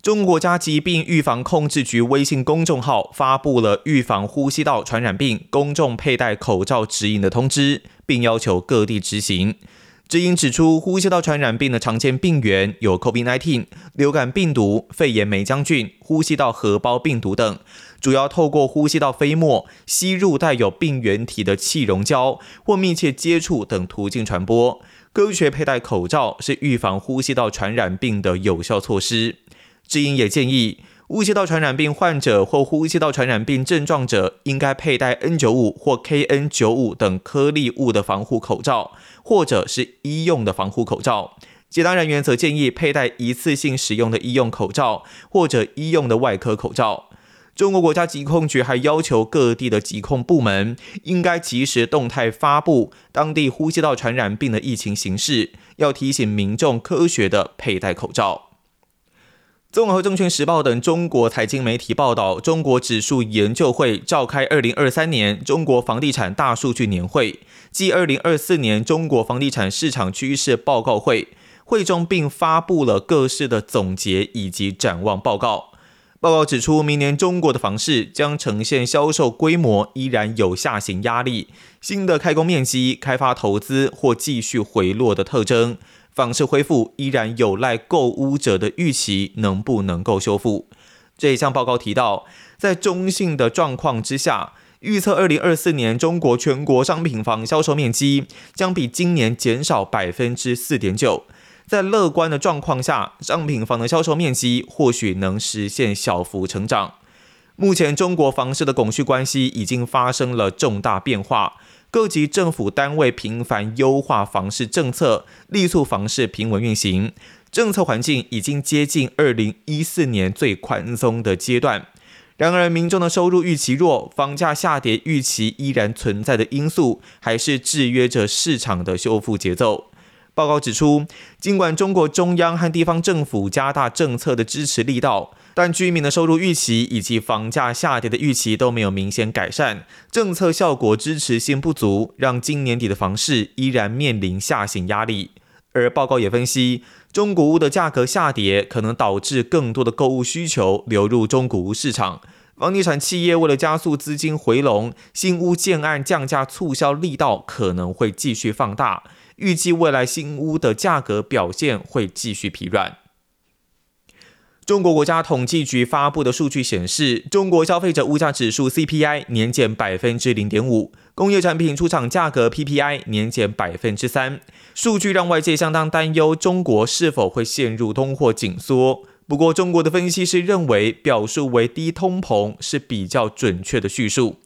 中国国家疾病预防控制局微信公众号发布了预防呼吸道传染病公众佩戴口罩指引的通知，并要求各地执行。指引指出，呼吸道传染病的常见病原有 COVID-19、流感病毒、肺炎霉浆菌、呼吸道合胞病毒等，主要透过呼吸道飞沫、吸入带有病原体的气溶胶或密切接触等途径传播。科学佩戴口罩是预防呼吸道传染病的有效措施。知音也建议，呼吸道传染病患者或呼吸道传染病症状者应该佩戴 N95 或 KN95 等颗粒物的防护口罩，或者是医用的防护口罩。其他人员则建议佩戴一次性使用的医用口罩，或者医用的外科口罩。中国国家疾控局还要求各地的疾控部门应该及时动态发布当地呼吸道传染病的疫情形势，要提醒民众科学的佩戴口罩。综合证券时报等中国财经媒体报道，中国指数研究会召开二零二三年中国房地产大数据年会暨二零二四年中国房地产市场趋势报告会，会中并发布了各市的总结以及展望报告。报告指出，明年中国的房市将呈现销售规模依然有下行压力，新的开工面积、开发投资或继续回落的特征。房市恢复依然有赖购屋者的预期能不能够修复。这一项报告提到，在中性的状况之下，预测二零二四年中国全国商品房销售面积将比今年减少百分之四点九。在乐观的状况下，商品房的销售面积或许能实现小幅成长。目前中国房市的供需关系已经发生了重大变化。各级政府单位频繁优化房市政策，力促房市平稳运行。政策环境已经接近二零一四年最宽松的阶段。然而，民众的收入预期弱，房价下跌预期依然存在的因素，还是制约着市场的修复节奏。报告指出，尽管中国中央和地方政府加大政策的支持力道。但居民的收入预期以及房价下跌的预期都没有明显改善，政策效果支持性不足，让今年底的房市依然面临下行压力。而报告也分析，中古屋的价格下跌可能导致更多的购物需求流入中古屋市场，房地产企业为了加速资金回笼，新屋建案降价促销力道可能会继续放大，预计未来新屋的价格表现会继续疲软。中国国家统计局发布的数据显示，中国消费者物价指数 CPI 年减百分之零点五，工业产品出厂价格 PPI 年减百分之三。数据让外界相当担忧，中国是否会陷入通货紧缩？不过，中国的分析师认为，表述为低通膨是比较准确的叙述。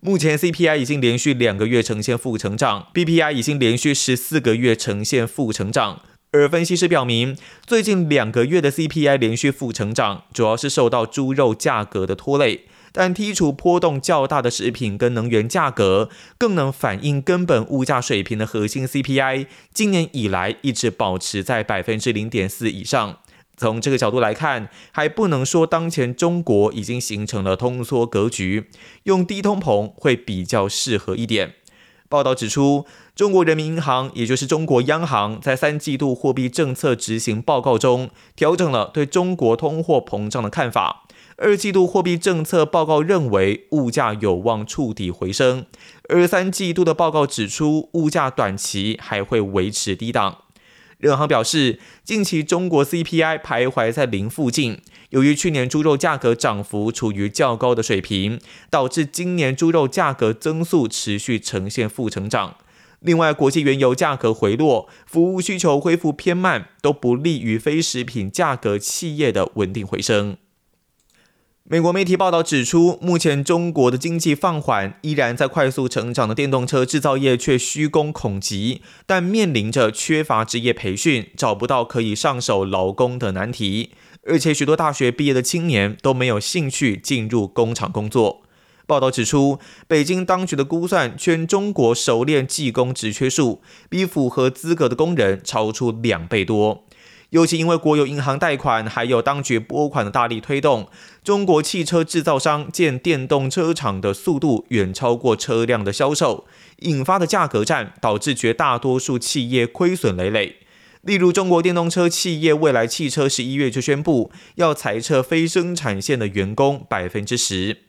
目前 CPI 已经连续两个月呈现负成长，BPI 已经连续十四个月呈现负成长。而分析师表明，最近两个月的 CPI 连续负成长，主要是受到猪肉价格的拖累。但剔除波动较大的食品跟能源价格，更能反映根本物价水平的核心 CPI，今年以来一直保持在百分之零点四以上。从这个角度来看，还不能说当前中国已经形成了通缩格局，用低通膨会比较适合一点。报道指出，中国人民银行，也就是中国央行，在三季度货币政策执行报告中调整了对中国通货膨胀的看法。二季度货币政策报告认为物价有望触底回升，而三季度的报告指出物价短期还会维持低档。人行表示，近期中国 CPI 徘徊在零附近。由于去年猪肉价格涨幅处于较高的水平，导致今年猪肉价格增速持续呈现负成长。另外，国际原油价格回落，服务需求恢复偏慢，都不利于非食品价格企业的稳定回升。美国媒体报道指出，目前中国的经济放缓，依然在快速成长的电动车制造业却虚工恐急，但面临着缺乏职业培训、找不到可以上手劳工的难题。而且许多大学毕业的青年都没有兴趣进入工厂工作。报道指出，北京当局的估算，全中国熟练技工职缺数比符合资格的工人超出两倍多。尤其因为国有银行贷款，还有当局拨款的大力推动，中国汽车制造商建电动车厂的速度远超过车辆的销售，引发的价格战导致绝大多数企业亏损累累。例如，中国电动车企业蔚来汽车十一月就宣布要裁撤非生产线的员工百分之十。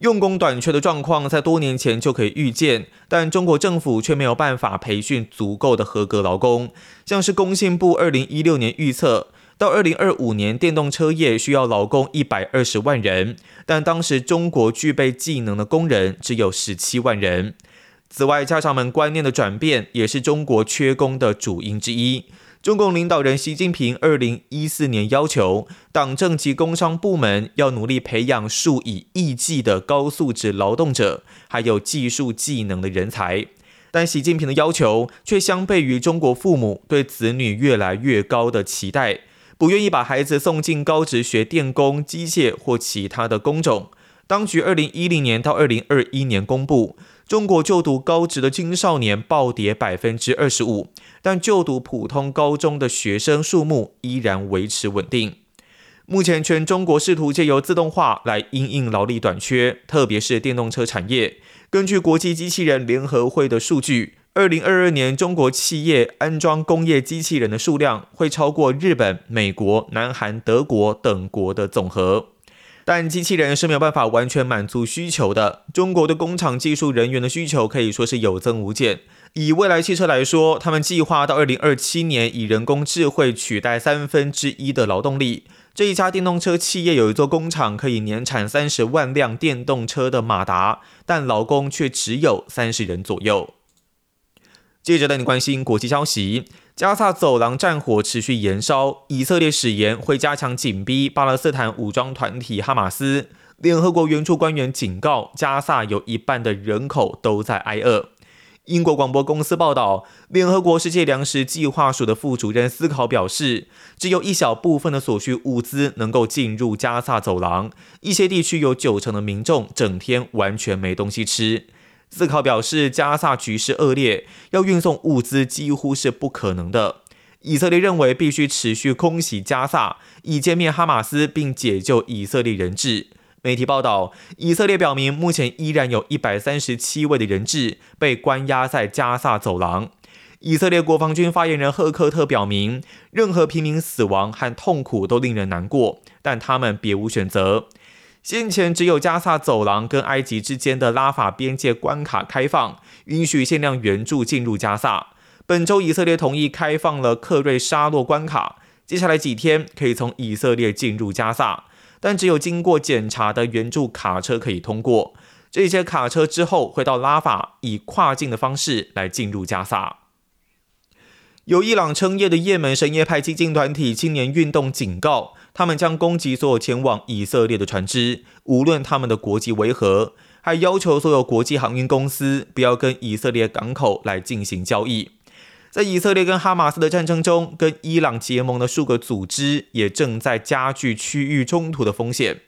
用工短缺的状况在多年前就可以预见，但中国政府却没有办法培训足够的合格劳工。像是工信部二零一六年预测，到二零二五年，电动车业需要劳工一百二十万人，但当时中国具备技能的工人只有十七万人。此外，家长们观念的转变也是中国缺工的主因之一。中共领导人习近平二零一四年要求党政及工商部门要努力培养数以亿计的高素质劳动者，还有技术技能的人才。但习近平的要求却相悖于中国父母对子女越来越高的期待，不愿意把孩子送进高职学电工、机械或其他的工种。当局二零一零年到二零二一年公布。中国就读高职的青少年暴跌百分之二十五，但就读普通高中的学生数目依然维持稳定。目前，全中国试图借由自动化来因应劳力短缺，特别是电动车产业。根据国际机器人联合会的数据，二零二二年中国企业安装工业机器人的数量会超过日本、美国、南韩、德国等国的总和。但机器人是没有办法完全满足需求的。中国的工厂技术人员的需求可以说是有增无减。以未来汽车来说，他们计划到二零二七年以人工智慧取代三分之一的劳动力。这一家电动车企业有一座工厂可以年产三十万辆电动车的马达，但劳工却只有三十人左右。接着带你关心国际消息。加萨走廊战火持续延烧，以色列誓言会加强紧逼巴勒斯坦武装团体哈马斯。联合国援助官员警告，加萨有一半的人口都在挨饿。英国广播公司报道，联合国世界粮食计划署的副主任思考表示，只有一小部分的所需物资能够进入加萨走廊，一些地区有九成的民众整天完全没东西吃。思考表示，加萨局势恶劣，要运送物资几乎是不可能的。以色列认为必须持续空袭加萨，以歼灭哈马斯，并解救以色列人质。媒体报道，以色列表明，目前依然有一百三十七位的人质被关押在加萨走廊。以色列国防军发言人赫克特表明，任何平民死亡和痛苦都令人难过，但他们别无选择。先前只有加萨走廊跟埃及之间的拉法边界关卡开放，允许限量援助进入加萨。本周以色列同意开放了克瑞沙洛关卡，接下来几天可以从以色列进入加萨，但只有经过检查的援助卡车可以通过。这些卡车之后会到拉法，以跨境的方式来进入加萨。由伊朗称业的也门什叶派激进团体青年运动警告。他们将攻击所有前往以色列的船只，无论他们的国籍为何，还要求所有国际航运公司不要跟以色列港口来进行交易。在以色列跟哈马斯的战争中，跟伊朗结盟的数个组织也正在加剧区域冲突的风险。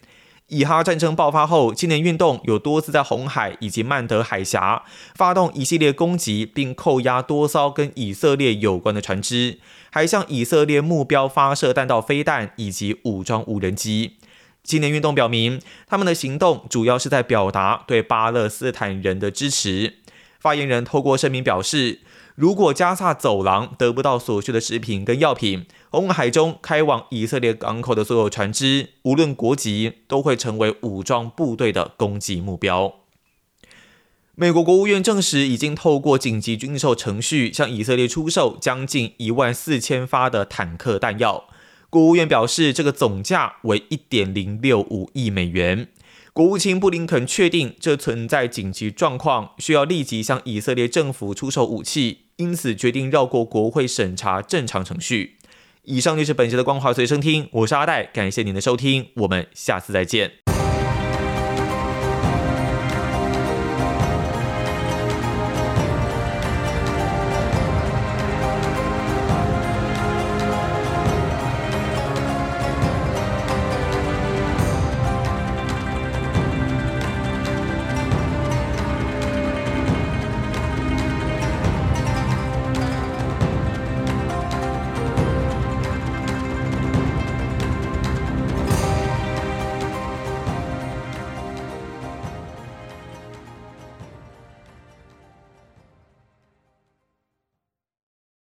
以哈战争爆发后，青年运动有多次在红海以及曼德海峡发动一系列攻击，并扣押多艘跟以色列有关的船只，还向以色列目标发射弹道飞弹以及武装无人机。青年运动表明，他们的行动主要是在表达对巴勒斯坦人的支持。发言人透过声明表示。如果加萨走廊得不到所需的食品跟药品，红海中开往以色列港口的所有船只，无论国籍，都会成为武装部队的攻击目标。美国国务院证实，已经透过紧急军售程序向以色列出售将近一万四千发的坦克弹药。国务院表示，这个总价为一点零六五亿美元。国务卿布林肯确定，这存在紧急状况，需要立即向以色列政府出售武器。因此决定绕过国会审查正常程序。以上就是本期的光华随身听，我是阿戴，感谢您的收听，我们下次再见。